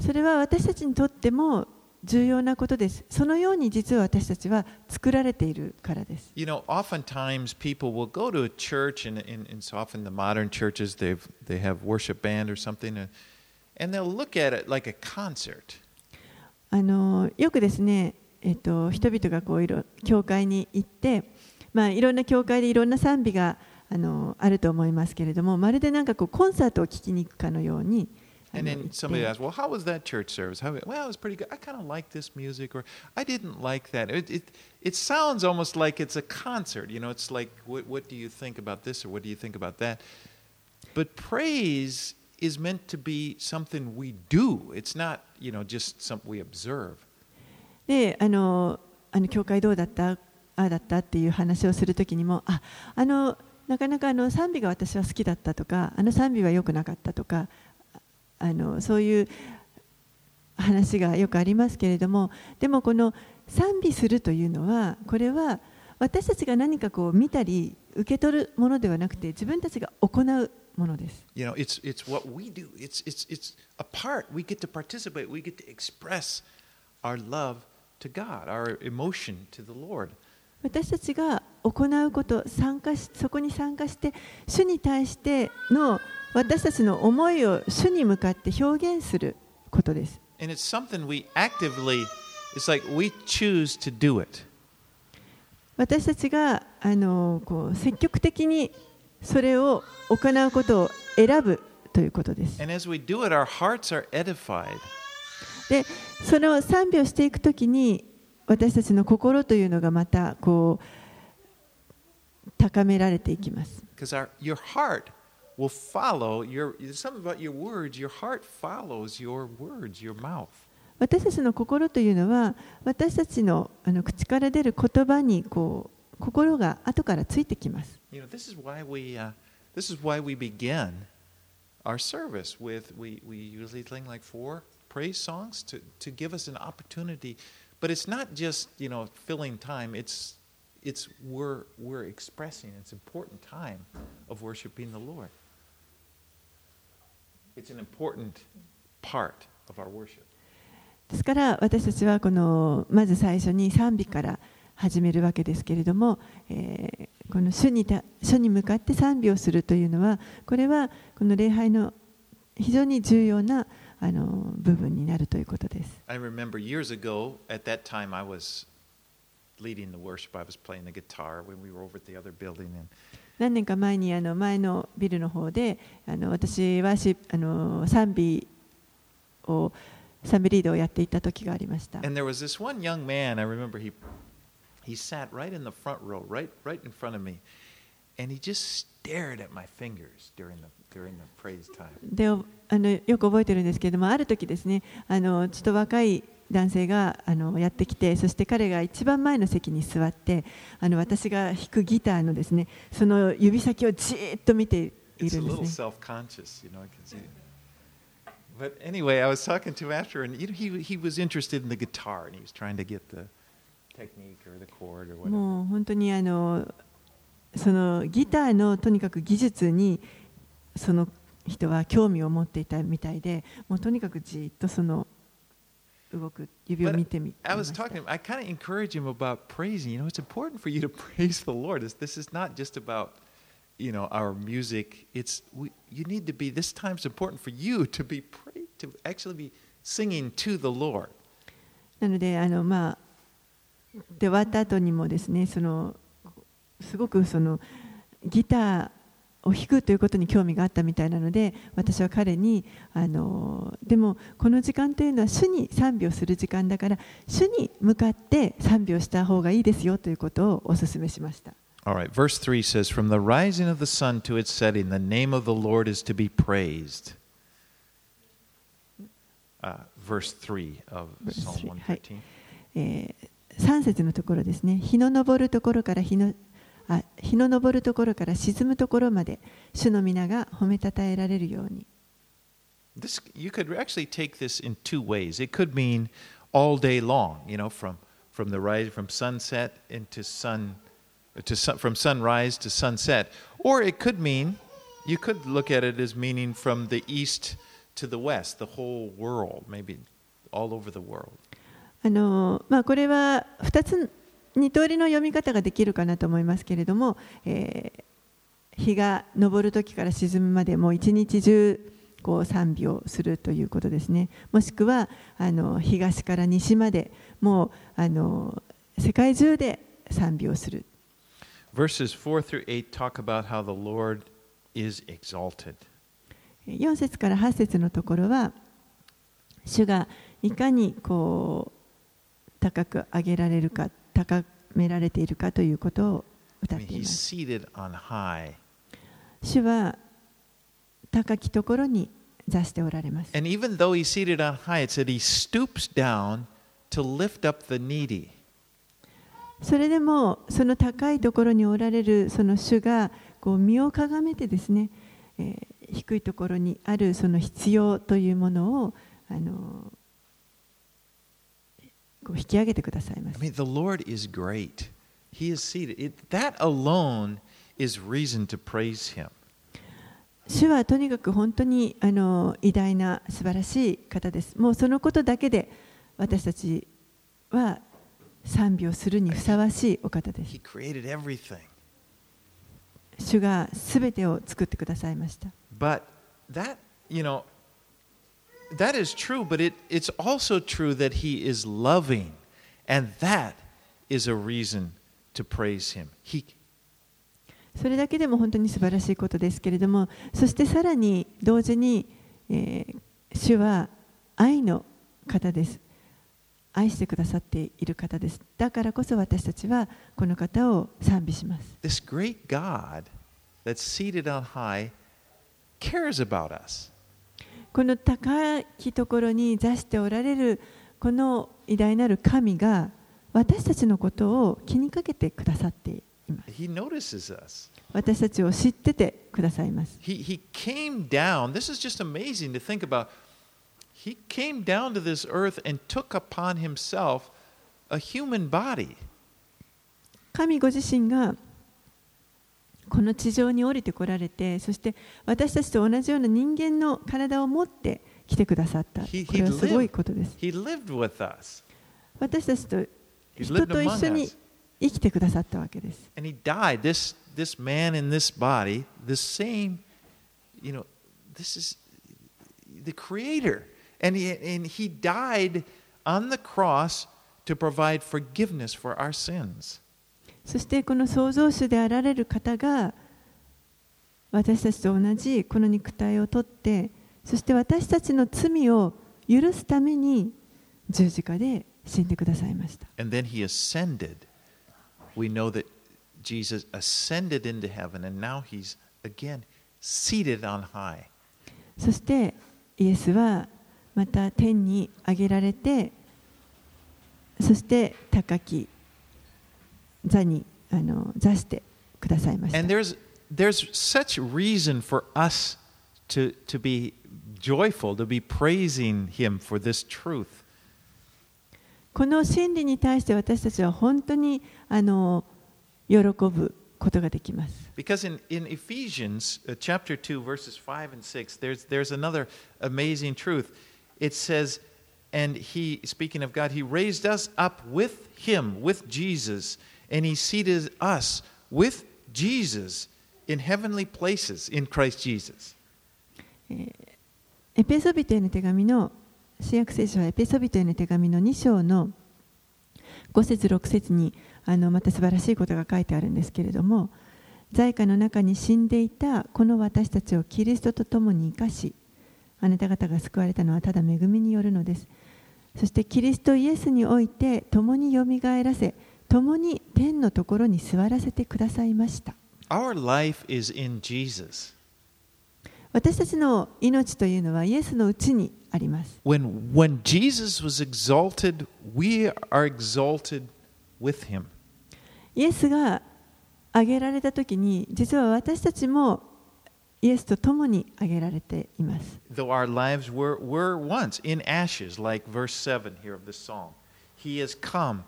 それは私たちにとっても重要なことです。そのように実は私たちは作られているからです。You know, oftentimes people will go to a church, and, and, and so often the modern churches, they've, they have worship band or something, and, and they'll look at it like a concert. あのよくですね、えっと、人々がこういろ教会に行って、まあ、いろんな教会でいろんな賛美があのあると思いますけれどもまるでなんかこうコンサートを聴きに行くかのようにあ And の then 行って somebody asks, well, how was that church service? How, well, it was pretty good. I kind of like this music, or I didn't like that. It, it, it sounds almost like it's a concert. You know, it's like, what, what do you think about this, or what do you think about that? But praise is meant to be something we do. It's not, you know, just something we observe. であのあの教会どうだった？ああだったっていう話をするときにもああのなかなかあの賛美が私は好きだったとかあの賛美は良くなかったとかあのそういう話がよくありますけれどもでもこの賛美するというのはこれは私たちが何かこう見たり受け取るものではなくて自分たちが行うものです。私たちが行うこと、参加しそこに参加して、主に対しての私たちの思いを主に向かって表現することです。私たちがあのこう積極的にそれを行うことを選ぶということです。で、その賛美をしていくときに、私たちの心というのがまたこう高められていきます。私たちの心というのは私たちの,あの口から出る言葉にこう心が後からついてきます。ですから私たちはこのまず最初に賛美から、始めるわけですけれども、えーこの主にた主に向かって賛美をするというのはこれはこの礼拝の非常に重要なあの部分になるということです。I remember years ago, at that time, I was leading the worship. I was playing the guitar when we were over at the other building. And 何年か前にあの前のビルの方であの私はしあの賛美を賛美リードをやっていた時がありました。And there was this one young man, I remember he, he sat right in the front row, right, right in front of me, and he just stared at my fingers during the, during the praise time. であのよく覚えてるんですけれどもある時ですねあのちょっと若い男性があのやってきてそして彼が一番前の席に座ってあの私が弾くギターのですねその指先をじーっと見てい It's る a ん little ですね。 self-conscious, you know. I can see. But anyway, I was talking to him after, and you know, he he was interested in the guitar, and he was trying to get the もう本当にあのそのギターのとにかく技術にその人は興味を持っていたみたいでもうとにかくじーっとその動く指を見てみ I ま was した talking. I kind of encourage him about praising. You know, it's important for you to praise the Lord. This, this is not just about, you know, our music. It's we, you need to be. This time's important for you to be pray, to actually be singing to the Lord. なのであのまあで終わった後にもですねそのすごくそのギターを弾くということに興味があったみたいなので私は彼にあのでもこの時間というのは主に賛美をする時間だから主に向かって賛美をした方がいいですよということをお勧めしました。All right, verse 3 says, From the rising of the sun to its setting, the name of the Lord is to be praised. Uh, verse 3 of Psalm 3, 113. えー、3節のところですね日の昇るところから日のあ日の昇るところから沈むところまで主の皆が褒めたたえられるように This you could actually take this in two ways. It could mean all day long, you know, from from the rise from sunset into sun to sun, from sunrise to sunset, or it could mean you could look at it as meaning from the east to the west, the whole world, maybe all over the world. あのまあ、これは2つ2通りの読み方ができるかなと思いますけれども、えー日が昇る時から沈むまでもう一日中こう賛美をするということですねもしくはあの東から西までもうあの世界中で賛美をする Verses 4 through 8 talk about how the Lord is exalted. 4節から8節のところは主がいかにこう高く上げられるか高められているかということを歌っています.主は高きところに座しておられます And even though he's seated on high, it said he stoops down to lift up the needy. それでもその高いところにおられるその主がこう身をかがめてですね、えー低いところにあるその必要というものをあの引き上げてくださいます。I mean, the Lord is great. He is seated. It, that alone is reason to praise Him. 主はとにかく本当にあの偉大な素晴らしい方です。もうそのことだけで私たちは賛美をするにふさわしいお方です。主がすてを作ってくださいました。that is true, but it, it's also true that he is loving. And that is a reason to praise him. He, それだけでも本当に素晴らしいことですけれども、そしてさらに同時に、えー主は愛の方です。愛してくださっている方です。だからこそ私たちはこの方を賛美します。 this great God that's seated on high cares about us. この高きところに座しておられるこの偉大なる神が私たちのことを気にかけてくださっています。私たちを知っててくださいます。He, he came down. This is just amazing to think about. He came down to this earth and took upon himself a human body. 神ご自身がこの地上に降りてこられてそして私たちと同じような人間の体を持って来てくださったこれはすごいことです.私たちと人と一緒に.生きてくださったわけです And he died. This, this man in this body, the same, you know, this is the creator. And he, and he died on the cross to provide forgiveness for our sins. そしてこの創造主であられる方が私たちと同じこの肉体をとってそして私たちの罪を許すために十字架で死んでくださいました And then he ascended. We know that Jesus ascended into heaven, and now he's again seated on high. そしてイエスはまた天に上げられてそして高き座にあの座してくださいました And there's, there's such reason for us to, to be joyful, to be praising him for this truth. この真理に対して私たちは本当にあの喜ぶことができます Because in, in Ephesians uh, chapter 2, verses 5 and 6, there's, there's another amazing truth. It says, and he, speaking of God, he raised us up with him, with Jesus, And he seated us with Jesus in heavenly places in Christ Jesus. エペソビトへの手紙の新約聖書はエペソビトへの手紙の2章の5節6節にあのまた素晴らしいことが書いてあるんですけれども在家の中に死んでいたこの私たちをキリストと共に生かしあなた方が救われたのはただ恵みによるのですそしてキリストイエスにおいて共によみがえらせ共に天のところに座らせてくださいました Our life is in Jesus. 私たちの命というのはイエスのうちにあります When, when Jesus was exalted, we are exalted with him. イエスが挙げられた時に実は私たちもイエスと共に挙げられています Though our lives were, were once in ashes, like verse 7 here of this psalm, he has come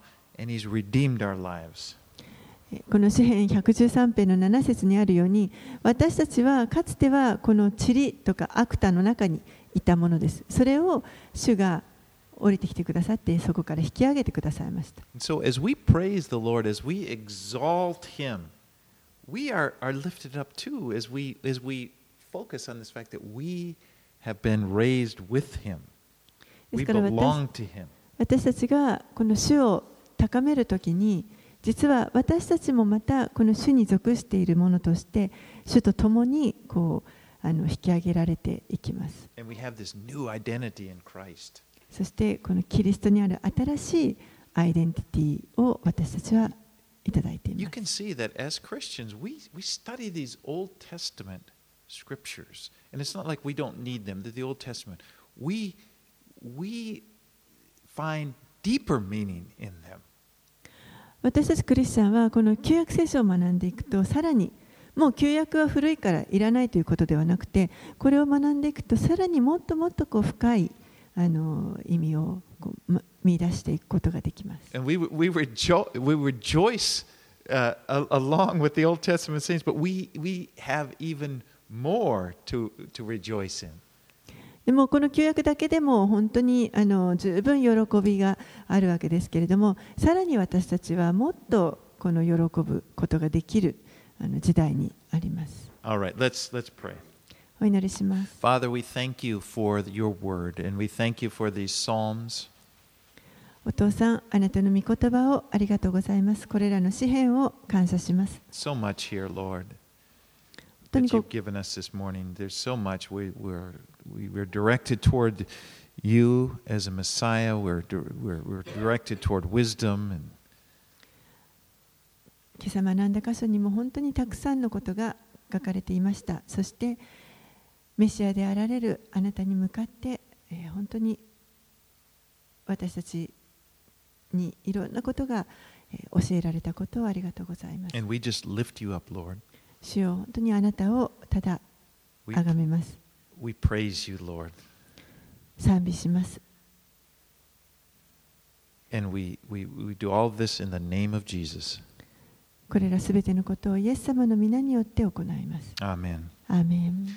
この詩篇113編の7節にあるように私たちはかつてはこのチリとかアクタの中にいたものです。それを主が降りてきてくださってそこから引き上げてくださいました。So, Lord, him, are, are as we, 私たちがこの主を高めるときに実は私たちもまたこの主に属しているものとして主と共にこうあの引き上げられていきます.そしてこのキリストにある新しいアイデンティティを私たちはいただいてい You ます can see that as Christians, we, we study these Old Testament scriptures. And it's not like we don't need them, that the Old Testament. We, we find deeper meaning in them. 私たちクリスチャンはこの旧約聖書を学んでいくとさらにもう旧約は古いからいらないということではなくてこれを学んでいくとさらにもっともっとこう深いあの意味をこう見出していくことができます。And we, we, rejo- we rejoice uh, a- along with the Old Testament saints, but we, we have even more to, to rejoice in. でもこの旧約だけでも本当にあの十分喜びがあるわけですけれどもさらに私たちはもっとこの喜ぶことができるあの時代にあります。All right, let's, let's pray. お祈りします。Father, we thank you for your word, and we thank you for these Psalms. お父さん、あなたの御言葉をありがとうございます。これらの詩篇を感謝します。So much here, Lord, that you've given us this morning. There's so much. We, we're, we, we're directed toward you as a Messiah, we're, we're, we're directed toward wisdom. And 今朝学んだ箇所にも本当にたくさんのことが書かれていました。そして、メシアであられるあなたに向かって、えー本当に私たちにいろんなことがえー教えられたことをありがとうございます。and we just lift you up, Lord. 主よ本当にあなたをただ崇めます。we praise you, Lord. 賛美します。 And we, we, we do all of this in the name of Jesus. これらすべてのことをイエス様の皆によって行います。 Amen. アーメン